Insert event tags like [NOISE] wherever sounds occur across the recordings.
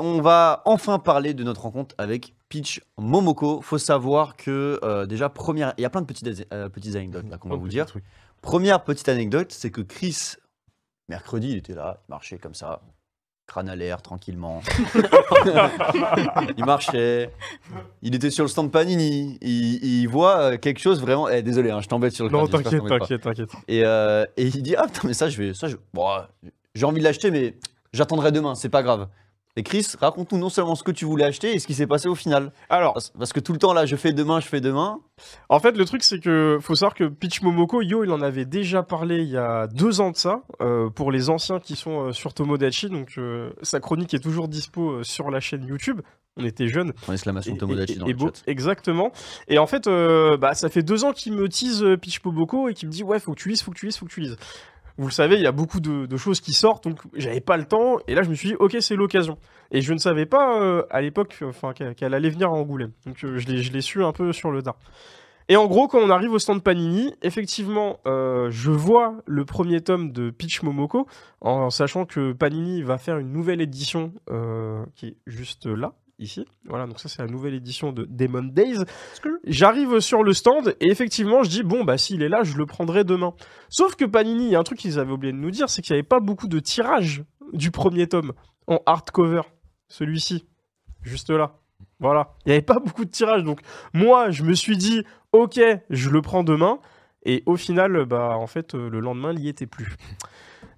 on va enfin parler de notre rencontre avec Peach Momoko. Faut savoir que euh, déjà première, il y a plein de petites, euh, petites anecdotes là qu'on va de vous dire. Première petite anecdote, c'est que Chris, mercredi, il était là, il marchait comme ça, crâne à l'air, tranquillement. [LAUGHS] il marchait, il était sur le stand Panini, il, il voit euh, quelque chose vraiment. Eh, désolé, hein, je t'embête sur le Non, t'inquiète, t'inquiète, t'inquiète. Et, euh, et il dit Ah putain, mais ça, je vais. Ça, je, bon, j'ai envie de l'acheter, mais j'attendrai demain, c'est pas grave. Et Chris, raconte-nous non seulement ce que tu voulais acheter et ce qui s'est passé au final. Alors, Parce, parce que tout le temps là, je fais demain, je fais demain. En fait, le truc, c'est que faut savoir que Peach Momoko, Yo, il en avait déjà parlé il y a deux ans de ça, euh, pour les anciens qui sont euh, sur Tomodachi. Donc, euh, sa chronique est toujours dispo sur la chaîne YouTube. On était jeunes. En exclamation Et- Tomodachi et- dans et le beau, chat. Exactement. Et en fait, bah, ça fait deux ans qu'il me tease Peach Momoko et qu'il me dit Ouais, faut que tu lises, faut que tu lises, faut que tu lises. Vous le savez, il y a beaucoup de, choses qui sortent, donc j'avais pas le temps. Et là, je me suis dit Ok, c'est l'occasion. Et je ne savais pas euh, à l'époque qu'elle allait venir à Angoulême. Donc, euh, je l'ai su un peu sur le tard. Et en gros, quand on arrive au stand Panini, effectivement, euh, je vois le premier tome de Peach Momoko, en sachant que Panini va faire une nouvelle édition qui est juste là, ici. Voilà, donc ça c'est la nouvelle édition de Demon Days. J'arrive sur le stand et effectivement, je dis bon bah s'il est là, je le prendrai demain. Sauf que Panini, il y a un truc qu'ils avaient oublié de nous dire, c'est qu'il n'y avait pas beaucoup de tirages du premier tome en hardcover, celui-ci, juste là. Voilà, il n'y avait pas beaucoup de tirages, donc moi je me suis dit ok, je le prends demain. Et au final, bah en fait, euh, le lendemain, il n'y était plus.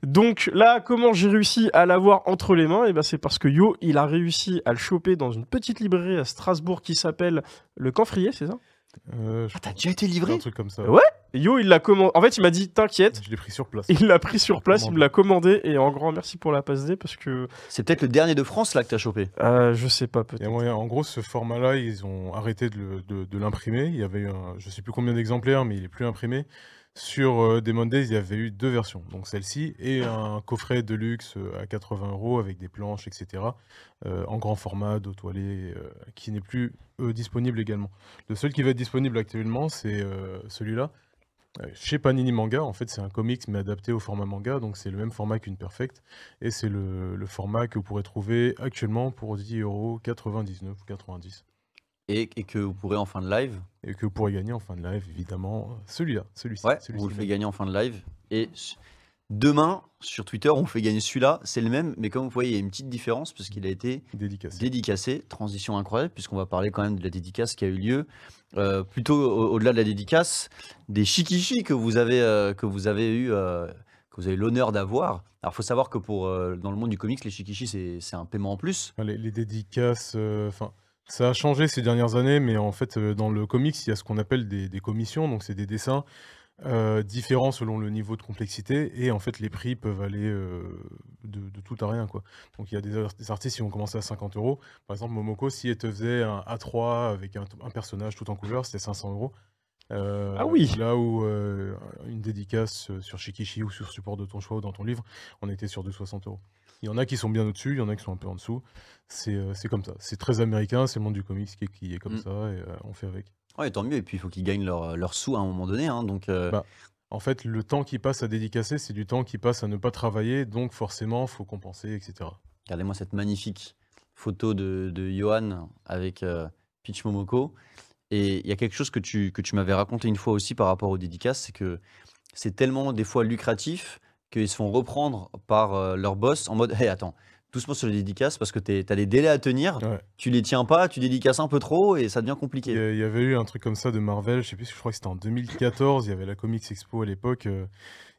Donc là, comment j'ai réussi à l'avoir entre les mains? Et ben c'est parce que Yo, il a réussi à le choper dans une petite librairie à Strasbourg qui s'appelle le Camfrier, c'est ça? Ah, Ah, Euh, je- t'as déjà été un livré truc comme ça. Ouais. Yo, il l'a commandé. En fait, il m'a dit t'inquiète. Je l'ai pris sur place. Ah, Ah. Il l'a pris sur place, il me l'a commandé et en grand merci pour la passe D parce que C'est peut-être le dernier de France là que t'as chopé. euh, je sais pas Il y peut-être. a moyen- en gros, ce format-là, ils ont arrêté de, le- de- de l'imprimer. Il y avait eu, un, je sais plus combien d'exemplaires, mais il est plus imprimé. Sur euh, Demon Days, il y avait eu deux versions. Donc celle-ci et un coffret de luxe euh, à 80 euros avec des planches, etc. euh, en grand format, dos toilé, qui n'est plus disponible également. Le seul qui va être disponible actuellement, c'est celui-là. Chez Panini Manga, en fait, c'est un comics mais adapté au format manga, donc c'est le même format qu'une Perfect, et c'est le, le format que vous pourrez trouver actuellement pour 10 euros 99 ou 90, Et, et que vous pourrez en fin de live. et que vous pourrez gagner en fin de live, évidemment, euh, celui-là, celui-ci. Ouais, vous le faites gagner en fin de live. Et demain, sur Twitter, on fait gagner celui-là. C'est le même, mais comme vous voyez, il y a une petite différence parce qu'il a été dédicacé. dédicacé. Transition incroyable, puisqu'on va parler quand même de la dédicace qui a eu lieu. Euh, plutôt au- au-delà de la dédicace, des shikishi que vous avez, euh, que vous avez eu. euh, que vous avez l'honneur d'avoir. Alors, il faut savoir que pour, dans le monde du comics, les shikishi, c'est un paiement en plus. Les, les dédicaces, enfin, ça a changé ces dernières années, mais en fait, euh, dans le comics, il y a ce qu'on appelle des, des commissions, donc c'est des dessins euh, différents selon le niveau de complexité, et en fait, les prix peuvent aller euh, de, de tout à rien, quoi. Donc il y a des, ar- des artistes qui vont commencer à 50 euros. Par exemple, Momoko, si elle te faisait un A3 avec un, un personnage tout en couleur, c'était 500 euros. Euh, Ah oui. Là où euh, une dédicace sur Shikishi ou sur support de ton choix ou dans ton livre, on était sur 260 euros. Il y en a qui sont bien au-dessus, il y en a qui sont un peu en dessous. C'est euh, comme ça. C'est très américain, c'est le monde du comics qui est, qui est comme Mm. ça et euh, on fait avec. Ouais, tant mieux. Et puis, il faut qu'ils gagnent leur, leur sous à un moment donné. hein, donc, euh, Bah, En fait, le temps qui passe à dédicacer, c'est du temps qui passe à ne pas travailler, donc forcément, faut compenser, etc. Regardez-moi cette magnifique photo de, de Johan avec euh, Peach Momoko. Et il y a quelque chose que tu, que tu m'avais raconté une fois aussi par rapport aux dédicaces, c'est que c'est tellement des fois lucratif qu'ils se font reprendre par euh, leur boss en mode [LAUGHS] Hé, attends, doucement sur les dédicaces parce que tu as des délais à tenir, Ouais. tu les tiens pas, tu dédicaces un peu trop et ça devient compliqué. il y avait eu un truc comme ça de Marvel, je sais plus, je crois que c'était en 2014, il y avait la Comics Expo à l'époque. euh,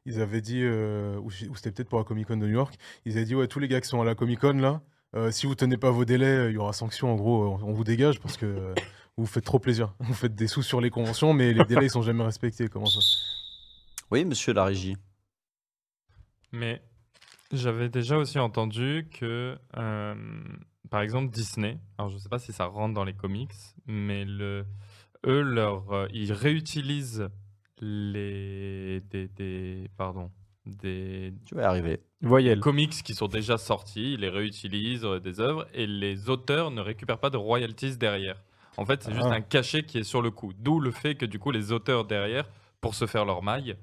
ils avaient dit, euh, ou, ou c'était peut-être pour la Comic Con de New York, ils avaient dit ouais tous les gars qui sont à la Comic Con là, euh, si vous tenez pas vos délais, il y aura sanction. En gros, on, on vous dégage parce que [LAUGHS] vous faites trop plaisir. Vous faites des sous sur les conventions, mais les délais ils sont jamais respectés. Comment ça Oui, monsieur la régie. Mais j'avais déjà aussi entendu que, euh, par exemple, Disney, alors je ne sais pas si ça rentre dans les comics, mais le, eux, leur, euh, ils réutilisent les, des, des- pardon, des Tu vas y arriver. Voyelle. comics qui sont déjà sortis, ils les réutilisent, euh, des œuvres, et les auteurs ne récupèrent pas de royalties derrière. En fait, c'est juste Ah. un cachet qui est sur le coup. D'où le fait que, du coup, les auteurs derrière, pour se faire leur maille,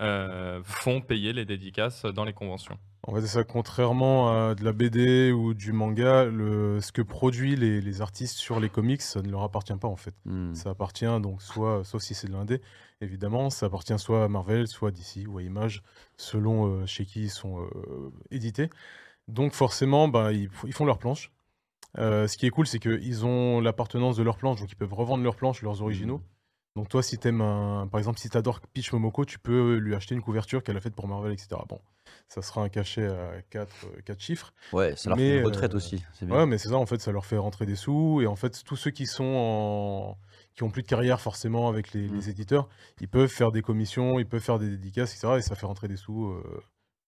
euh, font payer les dédicaces dans les conventions. En fait, ça, contrairement à de la BD ou du manga, le, ce que produit les, les artistes sur les comics, ça ne leur appartient pas en fait. Hmm. Ça appartient donc soit, sauf si c'est de l'indé, évidemment, ça appartient soit à Marvel, soit à DC ou à Image, selon euh, chez qui ils sont euh, édités. Donc forcément, bah, ils, font leurs planches. Euh, ce qui est cool, c'est qu'ils ont l'appartenance de leurs planches, donc ils peuvent revendre leurs planches, leurs originaux. Donc toi, si t'aimes un... Par exemple, si t'adores Peach Momoko, tu peux lui acheter une couverture qu'elle a faite pour Marvel, etc. Bon, ça sera un cachet à 4, chiffres. Ouais, ça leur Mais, fait une retraite euh, aussi. Bien. Ouais, mais c'est ça, en fait, ça leur fait rentrer des sous. Et en fait, tous ceux qui sont en... qui ont plus de carrière forcément avec les, Mm. les éditeurs, ils peuvent faire des commissions, ils peuvent faire des dédicaces, etc. Et ça fait rentrer des sous euh,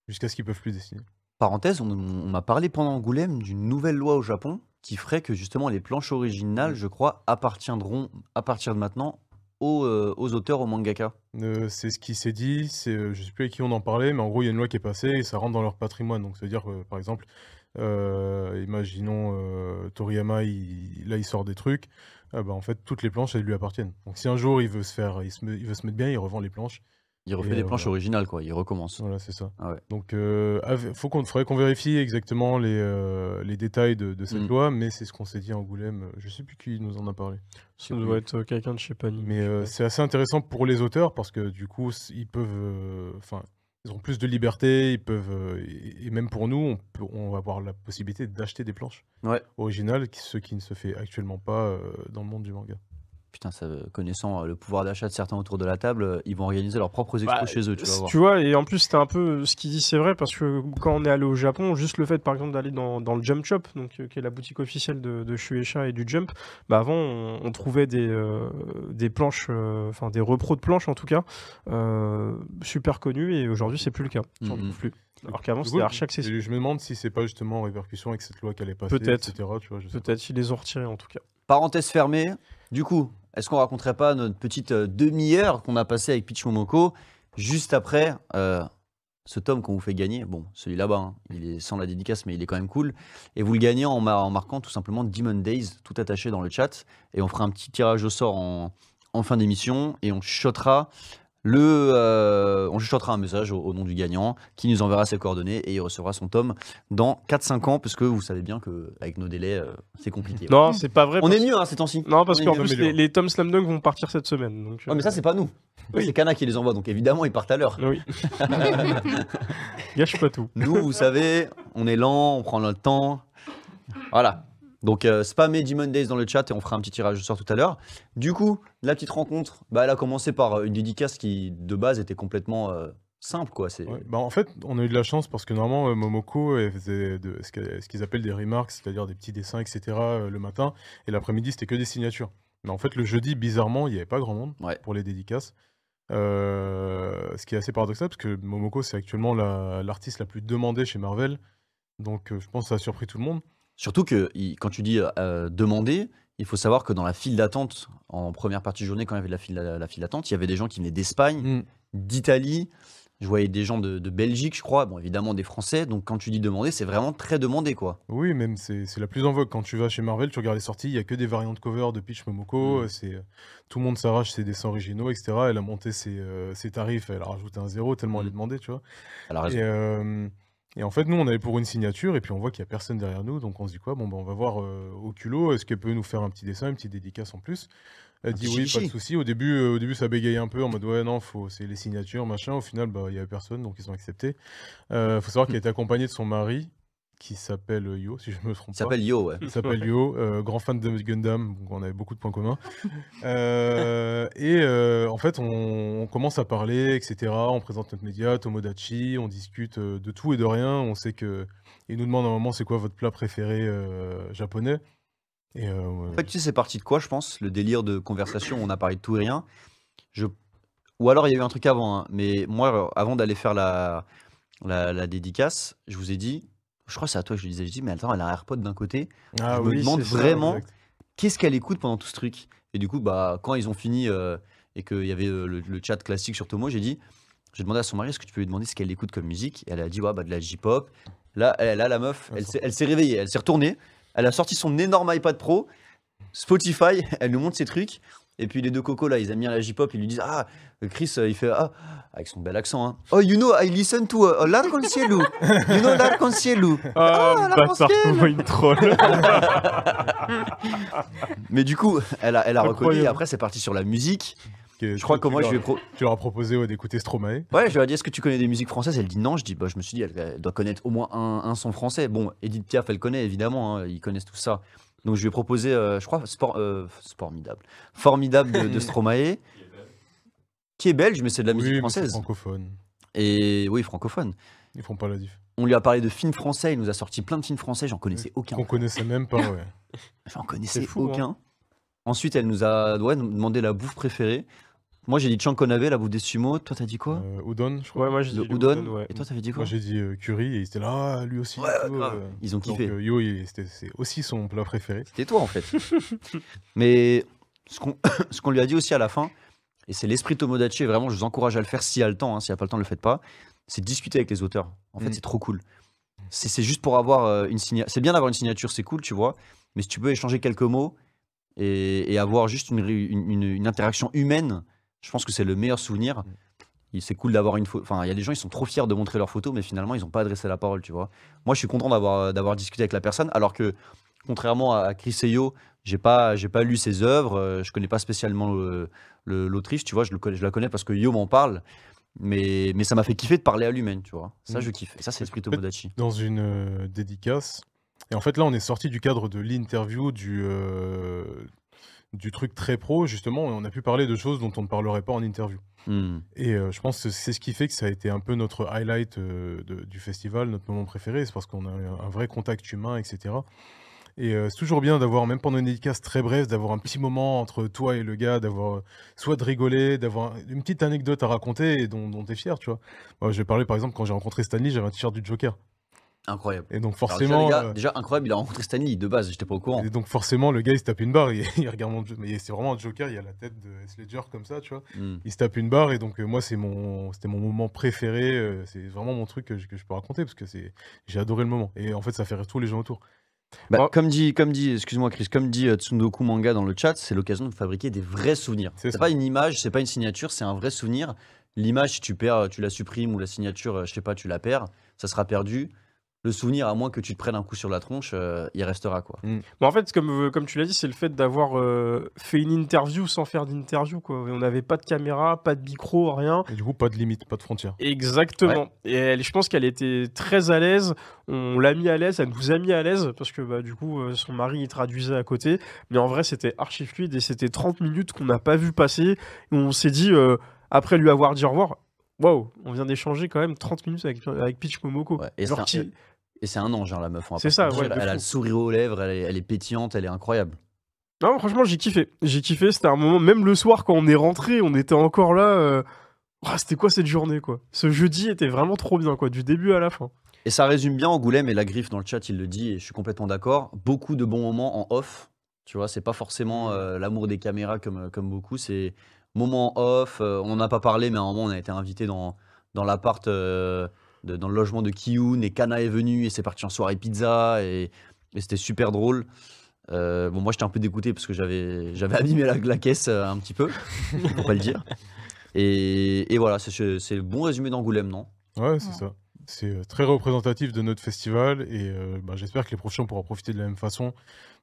jusqu'à ce qu'ils peuvent plus dessiner. Parenthèse, on, on m'a parlé pendant Angoulême d'une nouvelle loi au Japon qui ferait que justement les planches originales, je crois, appartiendront à partir de maintenant aux, euh, aux auteurs, aux mangaka. Euh, c'est ce qui s'est dit, c'est, euh, je sais plus avec qui on en parlait, mais en gros, il y a une loi qui est passée et ça rentre dans leur patrimoine. Donc, c'est-à-dire par exemple, imaginons Toriyama, là, il sort des trucs, ah bah, en fait, toutes les planches, elles lui appartiennent. Donc, si un jour il veut se faire, il veut se mettre bien, il revend les planches. Il refait Et, des euh, planches voilà. originales, quoi. Il recommence. Voilà, c'est ça. Ah ouais. Donc, euh, av- faut qu'on, faudrait qu'on vérifie exactement les, euh, les détails de, de cette Mm. loi, mais c'est ce qu'on s'est dit à Angoulême. Je sais plus qui nous en a parlé. Ça doit être euh, quelqu'un de chez Panini. Mais euh, c'est assez intéressant pour les auteurs parce que du coup, ils peuvent, euh, enfin, ils ont plus de liberté, ils peuvent, euh, et, même pour nous, on, peut, on va avoir la possibilité d'acheter des planches Ouais. originales, ce qui ne se fait actuellement pas euh, dans le monde du manga. Putain, ça, connaissant euh, le pouvoir d'achat de certains autour de la table, euh, ils vont organiser leurs propres expos Bah, chez eux, tu vas c- voir. Tu vois, et en plus, c'était un peu ce qu'il dit, c'est vrai, parce que quand on est allé au Japon, juste le fait, par exemple, d'aller dans, dans le Jump Shop, donc, euh, qui est la boutique officielle de, de Shueisha et du Jump, bah avant, on, on trouvait des, euh, des planches, euh, enfin des repros de planches en tout cas, euh, super connus, et aujourd'hui, c'est plus le cas. Mhm. trouve plus. Alors qu'avant, c'était archi accessible. je me demande si c'est pas justement en répercussion avec cette loi qui allait passer, Peut-être. Peut-être ils les ont retirés en tout cas. Parenthèse fermée. Du coup, est-ce qu'on raconterait pas notre petite euh, demi-heure qu'on a passée avec Peach Momoko juste après euh, ce tome qu'on vous fait gagner? Bon, celui là-bas, hein, il est sans la dédicace, mais il est quand même cool. Et vous le gagnez en, mar- en marquant tout simplement Demon Days, tout attaché dans le chat. Et on fera un petit tirage au sort en, en fin d'émission et on chuchotera le, euh, on chuchotera un message au, au nom du gagnant qui nous enverra ses coordonnées et il recevra son tome dans 4-5 ans, parce que vous savez bien qu'avec nos délais, euh, c'est compliqué. Non, c'est pas vrai. On parce- est mieux hein, ces temps-ci. Non, parce qu'en plus, les, les tomes Slam Dunk vont partir cette semaine. Donc, Ouais, mais ça, euh, c'est pas nous. Oui. C'est Kana qui les envoie, donc évidemment, ils partent à l'heure. Oui. [LAUGHS] Gâche pas tout. Nous, vous savez, on est lent, on prend notre temps. Voilà. Donc, euh, spammez Demon Days dans le chat et on fera un petit tirage au sort tout à l'heure. Du coup, la petite rencontre, bah, elle a commencé par euh, une dédicace qui, de base, était complètement euh, simple. Quoi. C'est... Ouais, bah en fait, on a eu de la chance parce que normalement, euh, Momoko elle faisait de, ce qu'ils appellent des remarks, c'est-à-dire des petits dessins, etc. le matin. Et l'après-midi, c'était que des signatures. Mais en fait, le jeudi, bizarrement, il n'y avait pas grand monde Ouais. pour les dédicaces. Euh, ce qui est assez paradoxal parce que Momoko, c'est actuellement la- l'artiste la, plus demandée chez Marvel. Donc, je pense que ça a surpris tout le monde. Surtout que il- quand tu dis euh, demander, il faut savoir que dans la file d'attente, en première partie de journée, quand il y avait la file, la, la file d'attente, il y avait des gens qui venaient d'Espagne, d'Italie. Je voyais des gens de, de Belgique, je crois. Bon, évidemment, des Français. Donc, quand tu dis demander, c'est vraiment très demandé, quoi. Oui, même c'est c'est la plus en vogue. Quand tu vas chez Marvel, tu regardes les sorties, il y a que des variantes de cover de Peach Momoko. Mm. euh, C'est tout le monde s'arrache ses dessins originaux, etc. Elle a monté ses, euh, ses tarifs, elle a rajouté un zéro tellement elle Mm. est demandée, tu vois. Alors, Et, euh, et en fait, nous, on avait pour une signature, et puis on voit qu'il n'y a personne derrière nous, donc on se dit quoi? Bon, ben, on va voir euh, au culot, est-ce qu'elle peut nous faire un petit dessin, une petite dédicace en plus? Elle dit oui, pas de souci. Au début, euh, au début, ça bégayait un peu en mode ouais, non, faut, c'est les signatures, machin. Au final, bah, il n'y avait personne, donc ils ont accepté. Il faut savoir qu'elle était accompagnée de son mari, qui s'appelle Yo, si je me trompe il pas. s'appelle Yo, ouais. Il s'appelle Yo, [LAUGHS] euh, grand fan de Gundam, donc on avait beaucoup de points communs. [LAUGHS] Euh, et euh, en fait, on, on commence à parler, etc. On présente notre média, Tomodachi, on discute euh, de tout et de rien. On sait que. Il nous demande à un moment c'est quoi votre plat préféré euh, japonais. Et euh, En fait, tu sais, c'est parti de quoi, je pense Le délire de conversation on a parlé de tout et rien. Je... Ou alors, il y a eu un truc avant. hein, Mais moi, euh, avant d'aller faire la, la, la dédicace, je vous ai dit, je crois que c'est à toi que je disais, je dis, mais attends, elle a un AirPod d'un côté. ah je me demande vraiment-. Qu'est-ce qu'elle écoute pendant tout ce truc Et du coup, bah, quand ils ont fini euh, et qu'il y avait euh, le, le chat classique sur Tomo, j'ai dit, j'ai demandé à son mari, est-ce que tu peux lui demander ce qu'elle écoute comme musique? Et Elle a dit, ouais, bah, de la J-pop. Là, elle, là, la meuf, elle, s'est- elle s'est réveillée, elle s'est retournée, elle a sorti son énorme iPad Pro, Spotify, [LAUGHS] elle nous montre ses trucs. Et puis les deux cocos là, ils aiment bien la J-pop, ils lui disent Ah, Chris, euh, il fait Ah, avec son bel accent, hein. Oh, you know, I listen to uh, L'Arc-en-Cielo. You know L'Arc-en-Cielo. [LAUGHS] Ah, Ah, la bâtard, Pascal. comment il me troll. [LAUGHS] Mais du coup, elle a, elle a reconnu. Et après, c'est parti sur la musique. Que Je crois que moi, je ai pro- Tu leur as proposé ouais, d'écouter Stromae. Ouais, je lui ai dit Est-ce que tu connais des musiques françaises? Elle dit non. Je dis Bah, je me suis dit, elle, elle doit connaître au moins un, un son français. Bon, Edith Piaf, elle connaît évidemment, hein, ils connaissent tout ça. Donc, je lui ai proposé, euh, je crois, sport, euh, Formidable. Formidable de, de [LAUGHS] Stromae, qui est belge, mais c'est de la musique oui, française. francophone. Et oui, francophone. Ils font pas la diff. On lui a parlé de films français, il nous a sorti plein de films français, j'en connaissais aucun. Qu'on connaissait même pas, ouais. [LAUGHS] J'en connaissais hein. aucun. Ensuite, elle nous a ouais, demandé la bouffe préférée. Moi, j'ai dit Chankonabe, la bouffe des sumo. Toi, t'as dit quoi Euh, Udon, je crois. Ouais, moi j'ai dit udon. udon, ouais. Et toi, t'avais dit quoi Moi j'ai dit euh, curry et il était là, ah, lui aussi. Ouais, et tout, grave. euh. Ils ont Donc kiffé. euh, Yo, c'était- c'est aussi son plat préféré. C'était toi, en fait. [LAUGHS] Mais ce qu'on [COUGHS] ce qu'on lui a dit aussi à la fin, et c'est l'esprit Tomodachi, et vraiment, je vous encourage à le faire s'il y a le temps. hein, S'il n'y a pas le temps, ne le faites pas. C'est discuter avec les auteurs. En fait, Mm. c'est trop cool. C'est juste pour avoir euh, une signature. C'est bien d'avoir une signature, c'est cool, tu vois. Mais si tu peux échanger quelques mots et, et avoir juste une, ré- une, une- une interaction humaine, je pense que c'est le meilleur souvenir. Et C'est cool d'avoir une photo. Enfin, il y a des gens, ils sont trop fiers de montrer leurs photos, mais finalement, ils n'ont pas adressé la parole, tu vois. Moi, je suis content d'avoir d'avoir discuté avec la personne, alors que contrairement à Chris et Yo, j'ai pas j'ai pas lu ses œuvres, euh, je connais pas spécialement le- le- l'autrice, tu vois. Je, le connais- je la connais parce que Yo m'en parle, mais mais ça m'a fait kiffer de parler à l'humaine, tu vois. Ça, Mm. je kiffe. Et ça, c'est l'esprit Tomodachi. Dans une euh, dédicace. Et en fait, là, on est sorti du cadre de l'interview, du, euh, du truc très pro, justement, on a pu parler de choses dont on ne parlerait pas en interview. Hmm. Et euh, je pense que c'est ce qui fait que ça a été un peu notre highlight euh, de- du festival, notre moment préféré, c'est parce qu'on a eu un vrai contact humain, etc. Et euh, c'est toujours bien d'avoir, même pendant une dédicace très brève, d'avoir un petit moment entre toi et le gars, d'avoir soit de rigoler, d'avoir une petite anecdote à raconter et dont, dont tu es fier, tu vois. Moi, je vais parler par exemple quand j'ai rencontré Stanley, j'avais un t-shirt du Joker. Incroyable. Et donc déjà, forcément, gars, euh, déjà, incroyable, il a rencontré Stanley de base, j'étais pas au courant. et donc forcément, le gars il se tape une barre, il, [LAUGHS] il regarde mon jeu, mais c'est vraiment un Joker, il a la tête de S. Ledger comme ça, tu vois. Hmm. Il se tape une barre et donc euh, moi c'est mon c'était mon moment préféré, euh, c'est vraiment mon truc que je, que je peux raconter parce que c'est j'ai adoré le moment et en fait ça fait rire tous les gens autour. Bah. Comme dit, comme dit, excuse-moi Chris, comme dit Tsundoku Manga dans le chat, c'est l'occasion de fabriquer des vrais souvenirs. C'est pas une image, c'est pas une signature, c'est un vrai souvenir. L'image, si tu perds, tu la supprimes ou la signature, je sais pas, tu la perds, ça sera perdu. Le souvenir, à moins que tu te prennes un coup sur la tronche, euh, il restera quoi. Mais en fait, comme, comme tu l'as dit, c'est le fait d'avoir euh, fait une interview sans faire d'interview. quoi. On n'avait pas de caméra, pas de micro, rien. Et du coup pas de limite, pas de frontières. Exactement. Et elle, je pense qu'elle était très à l'aise. On l'a mis à l'aise, elle nous a mis à l'aise parce que bah, du coup, euh, son mari il traduisait à côté. Mais en vrai, c'était archi fluide et c'était 30 minutes qu'on n'a pas vu passer. Et on s'est dit, euh, après lui avoir dit au revoir, waouh, on vient d'échanger quand même 30 minutes avec, avec Peach Momoko. Ouais, et c'est un- qui- Et c'est un ange, hein, la meuf. C'est ça, ouais, Elle a le sourire aux lèvres, elle est, elle est pétillante, elle est incroyable. Non, franchement, j'ai kiffé. J'ai kiffé. C'était un moment, même le soir quand on est rentré, on était encore là. euh, ah, c'était quoi cette journée, quoi? Ce jeudi était vraiment trop bien, quoi, du début à la fin. Et ça résume bien Angoulême et la griffe dans le chat, il le dit, et je suis complètement d'accord. Beaucoup de bons moments en off. Tu vois, c'est pas forcément euh, l'amour des caméras comme, comme beaucoup, c'est moments off. euh, on n'en a pas parlé, mais à un moment, on a été invité dans, dans l'appart, euh, de- dans le logement de Kiyun, et Kana est venu, et c'est parti en soirée pizza, et, et c'était super drôle. Euh, bon, moi, j'étais un peu dégoûté parce que j'avais j'avais [LAUGHS] abîmé la, la caisse euh, un petit peu, pour pas le dire. Et, et voilà, c'est c'est le bon résumé d'Angoulême, non? Ouais, c'est Ouais. ça. C'est euh, très représentatif de notre festival et euh, bah, j'espère que les prochains pourront profiter de la même façon.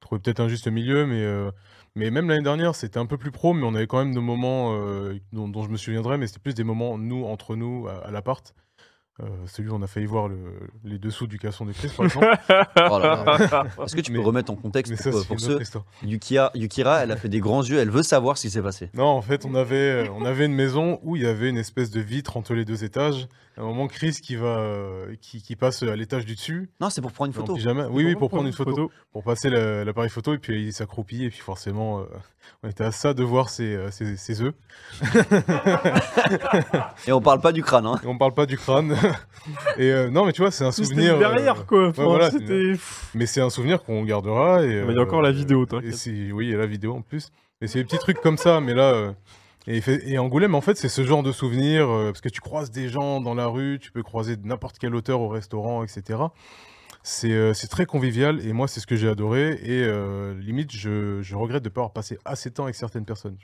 Trouver peut-être un juste milieu, mais, euh, mais même l'année dernière, c'était un peu plus pro, mais on avait quand même nos moments euh, dont, dont je me souviendrai, mais c'était plus des moments, nous, entre nous, à, à l'appart. Celui où on a failli voir le- les dessous du casson de Chris, par exemple. [LAUGHS] Oh. [LAUGHS] Est-ce que tu peux Mais- remettre en contexte ça, pour, pour ceux histoire. Yukira, elle a fait des grands yeux, elle veut savoir ce qui s'est passé. Non, en fait, on avait, on avait une maison où il y avait une espèce de vitre entre les deux étages. À un moment, Chris qui, va, euh, qui, qui passe à l'étage du dessus, Non, c'est pour prendre une en photo. pyjama. Oui, oui, pour prendre une photo. photo. pour passer la- l'appareil photo et puis il s'accroupit et puis forcément euh, on était à ça de voir ses, euh, ses, ses œufs [LAUGHS] Et on parle pas du crâne, hein. et on parle pas du crâne [LAUGHS] et euh, non mais tu vois c'est un C'était souvenir derrière, euh, quoi. Enfin, voilà, mais c'est un souvenir qu'on gardera et mais il y a encore la vidéo, et t'inquiète. oui il y a la vidéo en plus mais c'est des petits trucs comme ça mais là euh, et, Angoulême en fait c'est ce genre de souvenir euh, parce que tu croises des gens dans la rue tu peux croiser n'importe quel auteur au restaurant etc c'est euh, très convivial et moi c'est ce que j'ai adoré et euh, limite je, regrette de ne pas avoir passé assez de temps avec certaines personnes.